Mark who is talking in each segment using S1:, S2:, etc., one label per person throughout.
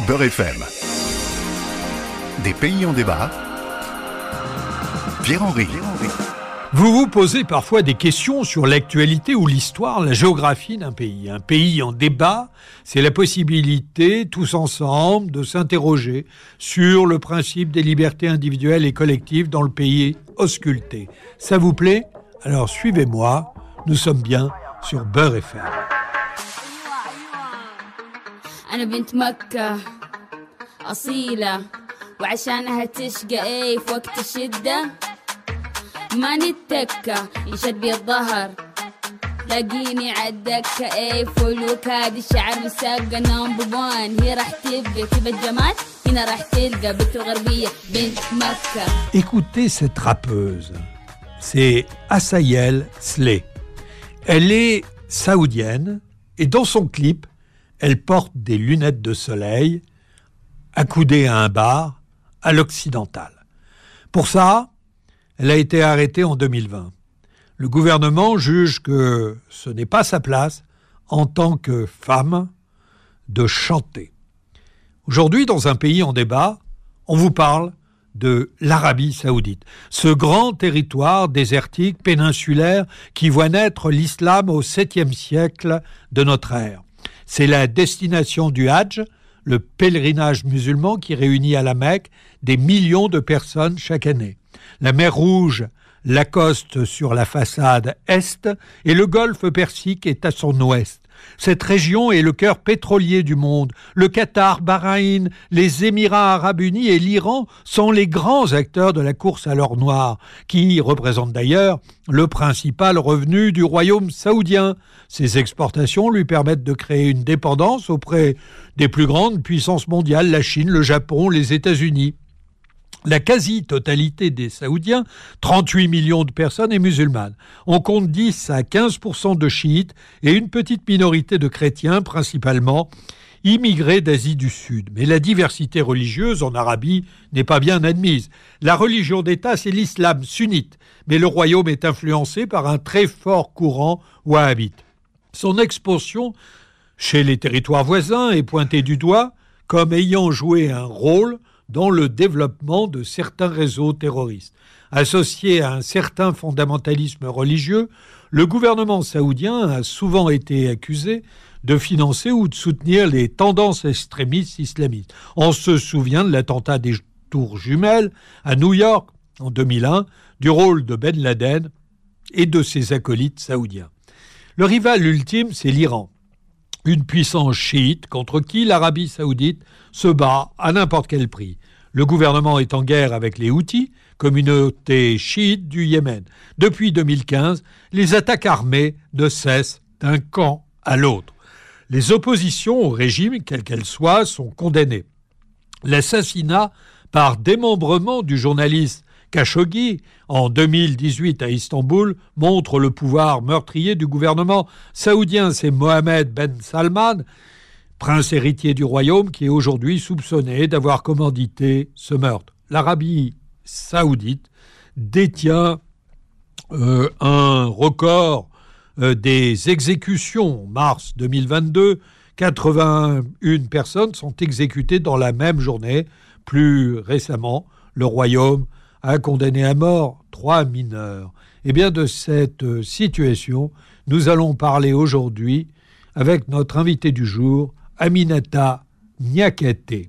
S1: Beurre FM. Des pays en débat. Pierre-Henri.
S2: Vous vous posez parfois des questions sur l'actualité ou l'histoire, la géographie d'un pays. Un pays en débat, c'est la possibilité, tous ensemble, de s'interroger sur le principe des libertés individuelles et collectives dans le pays ausculté. Ça vous plaît? Alors suivez-moi, nous sommes bien sur Beurre FM.
S3: أنا بنت مكة أصيلة وعشانها تشقى إيه في وقت الشدة. ما نتكة يشد بي الظهر. لاقيني عالدكة إيه فول وكاد الشعر مسقة نمبر وان هي راح تبقى كيف الجمال؟ هنا راح تلقى بنت الغربية بنت مكة.
S2: Écoutez cette rappeuse. C'est Asayel Sleh. Elle est saoudienne et dans son clip, elle porte des lunettes de soleil accoudée à un bar à l'occidental. Pour ça, elle a été arrêtée en 2020. Le gouvernement juge que ce n'est pas sa place en tant que femme de chanter. Aujourd'hui, dans un pays en débat, on vous parle de l'Arabie saoudite, ce grand territoire désertique péninsulaire qui voit naître l'islam au 7e siècle de notre ère. C'est la destination du Hajj, le pèlerinage musulman qui réunit à la Mecque des millions de personnes chaque année. La mer Rouge l'accoste sur la façade est et le golfe Persique est à son ouest. Cette région est le cœur pétrolier du monde. Le Qatar, Bahreïn, les Émirats arabes unis et l'Iran sont les grands acteurs de la course à l'or noir, qui représente d'ailleurs le principal revenu du royaume saoudien. Ces exportations lui permettent de créer une dépendance auprès des plus grandes puissances mondiales, la Chine, le Japon, les États-Unis. La quasi-totalité des Saoudiens, 38 millions de personnes, est musulmane. On compte 10 à 15% de chiites et une petite minorité de chrétiens, principalement immigrés d'Asie du Sud. Mais la diversité religieuse en Arabie n'est pas bien admise. La religion d'État, c'est l'islam sunnite, mais le royaume est influencé par un très fort courant wahhabite. Son expansion chez les territoires voisins est pointée du doigt comme ayant joué un rôle dans le développement de certains réseaux terroristes. Associé à un certain fondamentalisme religieux, le gouvernement saoudien a souvent été accusé de financer ou de soutenir les tendances extrémistes islamistes. On se souvient de l'attentat des tours jumelles à New York en 2001, du rôle de Ben Laden et de ses acolytes saoudiens. Le rival ultime, c'est l'Iran, une puissance chiite contre qui l'Arabie saoudite se bat à n'importe quel prix. Le gouvernement est en guerre avec les Houthis, communauté chiite du Yémen. Depuis 2015, les attaques armées ne cessent d'un camp à l'autre. Les oppositions au régime, quelles qu'elles soient, sont condamnées. L'assassinat par démembrement du journaliste Khashoggi en 2018 à Istanbul montre le pouvoir meurtrier du gouvernement saoudien. C'est Mohamed Ben Salman, prince héritier du royaume, qui est aujourd'hui soupçonné d'avoir commandité ce meurtre. L'Arabie saoudite détient euh, un record euh, des exécutions. En mars 2022, 81 personnes sont exécutées dans la même journée. Plus récemment, le royaume a condamné à mort trois mineurs. Et bien de cette euh, situation, nous allons parler aujourd'hui avec notre invité du jour, Aminata Niakete.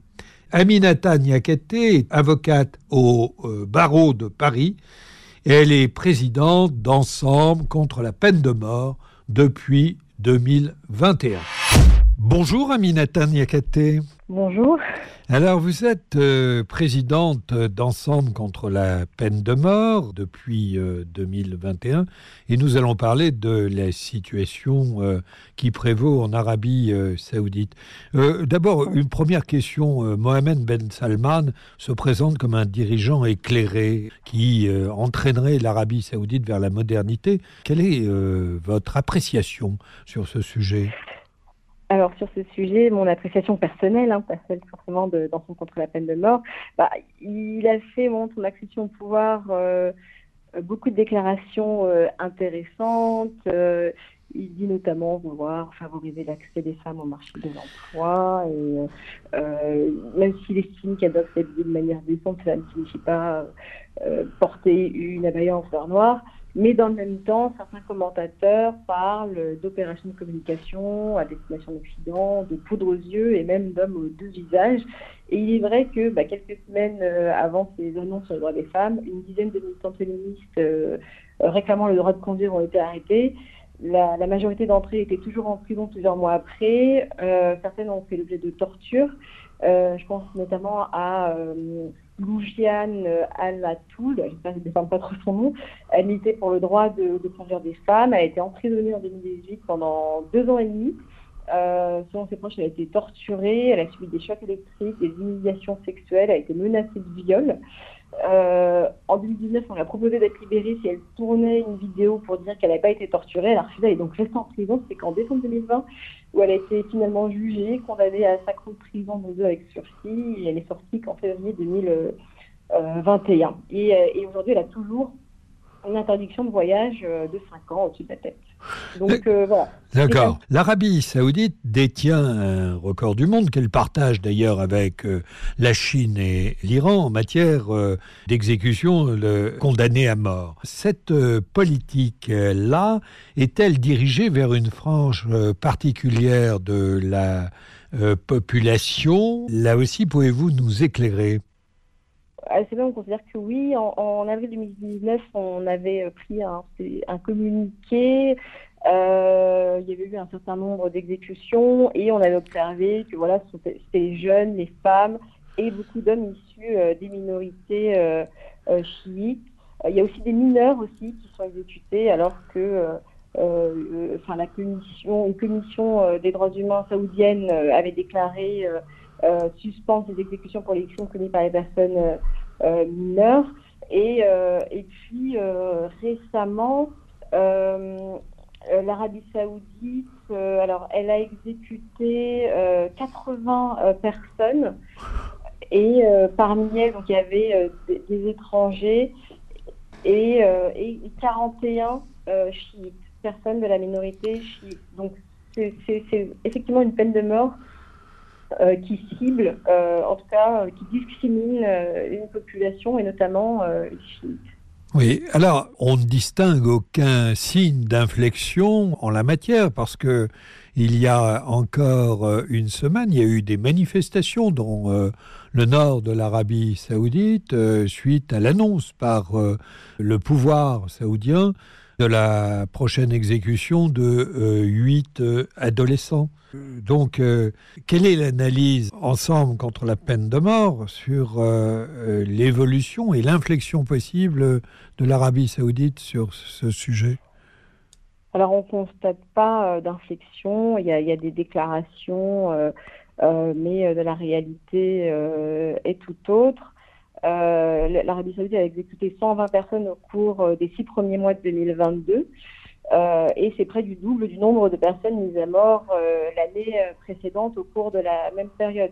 S2: Aminata Niakete est avocate au euh, barreau de Paris et elle est présidente d'Ensemble contre la peine de mort depuis 2021. Bonjour Aminata Niakate.
S4: Bonjour.
S2: Alors vous êtes euh, présidente d'Ensemble contre la peine de mort depuis euh, 2021 et nous allons parler de la situation euh, qui prévaut en Arabie euh, saoudite. Euh, D'abord, une première question. Euh, Mohamed Ben Salman se présente comme un dirigeant éclairé qui euh, entraînerait l'Arabie saoudite vers la modernité. Quelle est euh, votre appréciation sur ce sujet?
S4: Alors sur ce sujet, mon appréciation personnelle, hein, pas celle forcément de, dans son contre la peine de mort, bah, il a fait bon, son accession au pouvoir euh, beaucoup de déclarations euh, intéressantes. euh, Il dit notamment vouloir favoriser l'accès des femmes au marché de l'emploi. Et euh, même s'il estime doivent s'habiller de manière décente, cela ne signifie pas euh, porter une abaya en fleurs noires. Mais dans le même temps, certains commentateurs parlent d'opérations de communication à destination d'Occident, de poudre aux yeux et même d'hommes aux deux visages. Et il est vrai que bah, quelques semaines euh, avant ces annonces sur les droits des femmes, une dizaine de militantes féministes euh, réclamant le droit de conduire ont été arrêtées. La, majorité d'entre elles étaient toujours en prison plusieurs mois après. Euh, certaines ont fait l'objet de tortures. je pense notamment à Loujiane Alatoul, je ne sais pas trop son nom, elle militait pour le droit de, de, conduire des femmes. A été emprisonnée en 2018 pendant deux ans et demi. Euh, selon ses proches, elle a été torturée, elle a subi des chocs électriques, des humiliations sexuelles, elle a été menacée de viol. Euh, en 2019, on lui a proposé d'être libérée si elle tournait une vidéo pour dire qu'elle n'avait pas été torturée. Elle elle est donc restée en prison. C'est qu'en décembre 2020, où elle a été finalement jugée, condamnée à 5 ans de prison, dont deux avec sursis, elle est sortie qu'en février 2021. Et, euh, et aujourd'hui, elle a toujours une interdiction de voyage euh, de 5 ans au-dessus de la tête. Donc euh, voilà.
S2: D'accord. L'Arabie saoudite détient un record du monde qu'elle partage d'ailleurs avec euh, la Chine et l'Iran en matière d'exécution de condamnés à mort. Cette politique-là est-elle dirigée vers une frange particulière de la population? Là aussi, pouvez-vous nous éclairer?
S4: C'est bien, on considère que oui. En, avril 2019, on avait euh, pris un, un communiqué. Euh, il y avait eu un certain nombre d'exécutions et on avait observé que voilà, c'était les jeunes, les femmes et beaucoup d'hommes issus euh, des minorités chiites. Il y a aussi des mineurs aussi qui sont exécutés alors que enfin, la commission, commission des droits humains saoudienne avait déclaré suspendre ces exécutions pour les crimes commis par les personnes euh, mineures. Et, euh, et puis euh, récemment, l'Arabie saoudite, alors elle a exécuté 80 personnes et parmi elles, il y avait des, étrangers et, et 41 chiites, personnes de la minorité chiite. Donc c'est effectivement une peine de mort euh, qui cible, euh, en tout cas, euh, qui discrimine une population et notamment les chiites.
S2: Oui, alors on ne distingue aucun signe d'inflexion en la matière parce que il y a encore une semaine, il y a eu des manifestations dans le nord de l'Arabie saoudite suite à l'annonce par le pouvoir saoudien de la prochaine exécution de huit adolescents. Donc, euh, quelle est l'analyse ensemble contre la peine de mort sur euh, euh, l'évolution et l'inflexion possible de l'Arabie saoudite sur ce sujet?
S4: Alors, on ne constate pas d'inflexion. Il, y, a des déclarations, mais la réalité est tout autre. L'Arabie saoudite a exécuté 120 personnes au cours des six premiers mois de 2022. Euh, et c'est près du double du nombre de personnes mises à mort euh, l'année euh, précédente au cours de la même période.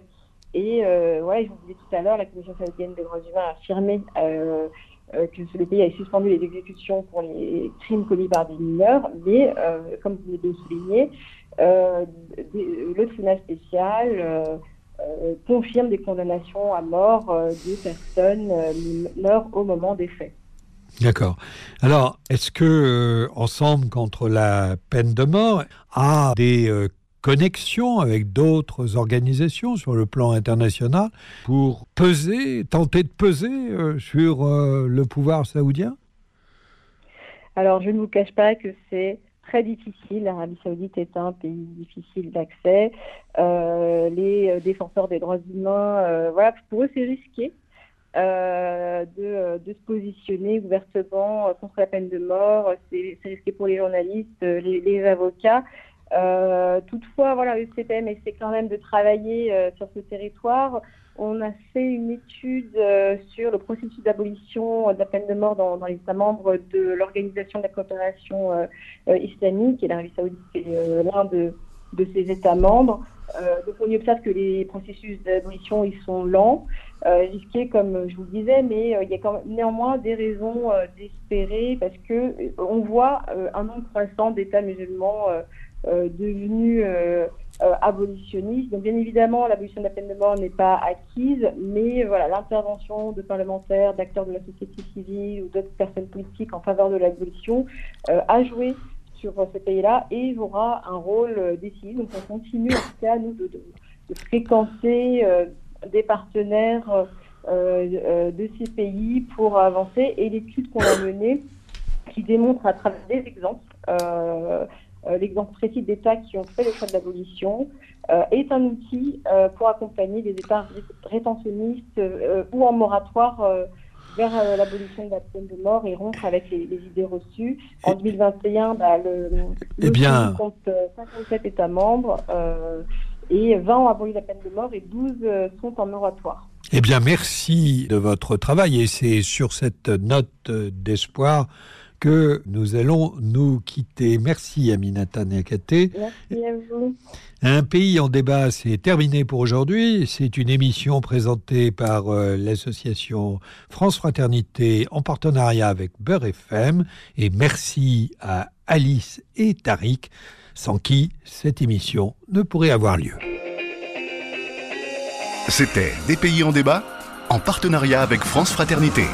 S4: Et ouais, je vous disais tout à l'heure, la Commission saoudienne des droits humains a affirmé que le pays avait suspendu les exécutions pour les crimes commis par des mineurs, mais comme vous l'avez souligné, le tribunal spécial confirme des condamnations à mort de personnes mineures au moment des faits.
S2: D'accord. Alors, est-ce que euh, Ensemble contre la peine de mort a des euh, connexions avec d'autres organisations sur le plan international pour peser, tenter de peser euh, sur le pouvoir saoudien?
S4: Alors, je ne vous cache pas que c'est très difficile. L'Arabie saoudite est un pays difficile d'accès. les défenseurs des droits humains, voilà, pour eux, c'est risqué euh, de, de, se positionner ouvertement contre la peine de mort. C'est risqué pour les journalistes, les, les avocats. Euh, toutefois, voilà, le CPM essaie quand même de travailler euh, sur ce territoire. On a fait une étude euh, sur le processus d'abolition de la peine de mort dans, les États membres de l'Organisation de la coopération islamique et l'Arabie saoudite est l'un de, de, ces États membres. donc on y observe que les processus d'abolition ils sont lents, risqués comme je vous le disais, mais il y a quand même néanmoins des raisons d'espérer parce que on voit un nombre croissant d'États musulmans devenus abolitionnistes. Donc bien évidemment l'abolition de la peine de mort n'est pas acquise, mais voilà l'intervention de parlementaires, d'acteurs de la société civile ou d'autres personnes politiques en faveur de l'abolition a joué sur ce pays-là et aura un rôle euh, décisif. Donc on continue en tout cas, nous, de, fréquenter euh, des partenaires euh, de ces pays pour avancer. Et l'étude qu'on a menée, qui démontre à travers des exemples, l'exemple précis d'États qui ont fait le choix de l'abolition, est un outil pour accompagner les États rétentionnistes ou en moratoire vers euh, l'abolition de la peine de mort et rompre avec les, idées reçues. En 2021, bah, le,
S2: eh bien...
S4: compte 57 euh, États membres euh, et 20 ont aboli la peine de mort et 12 sont en moratoire.
S2: Eh bien, merci de votre travail et c'est sur cette note d'espoir que nous allons nous quitter. Merci Aminata Nakate.
S4: Merci à vous.
S2: Un pays en débat, c'est terminé pour aujourd'hui. C'est une émission présentée par euh, l'association France Fraternité en partenariat avec Beurre FM. Et merci à Alice et Tariq, sans qui cette émission ne pourrait avoir lieu.
S1: C'était Des pays en débat en partenariat avec France Fraternité.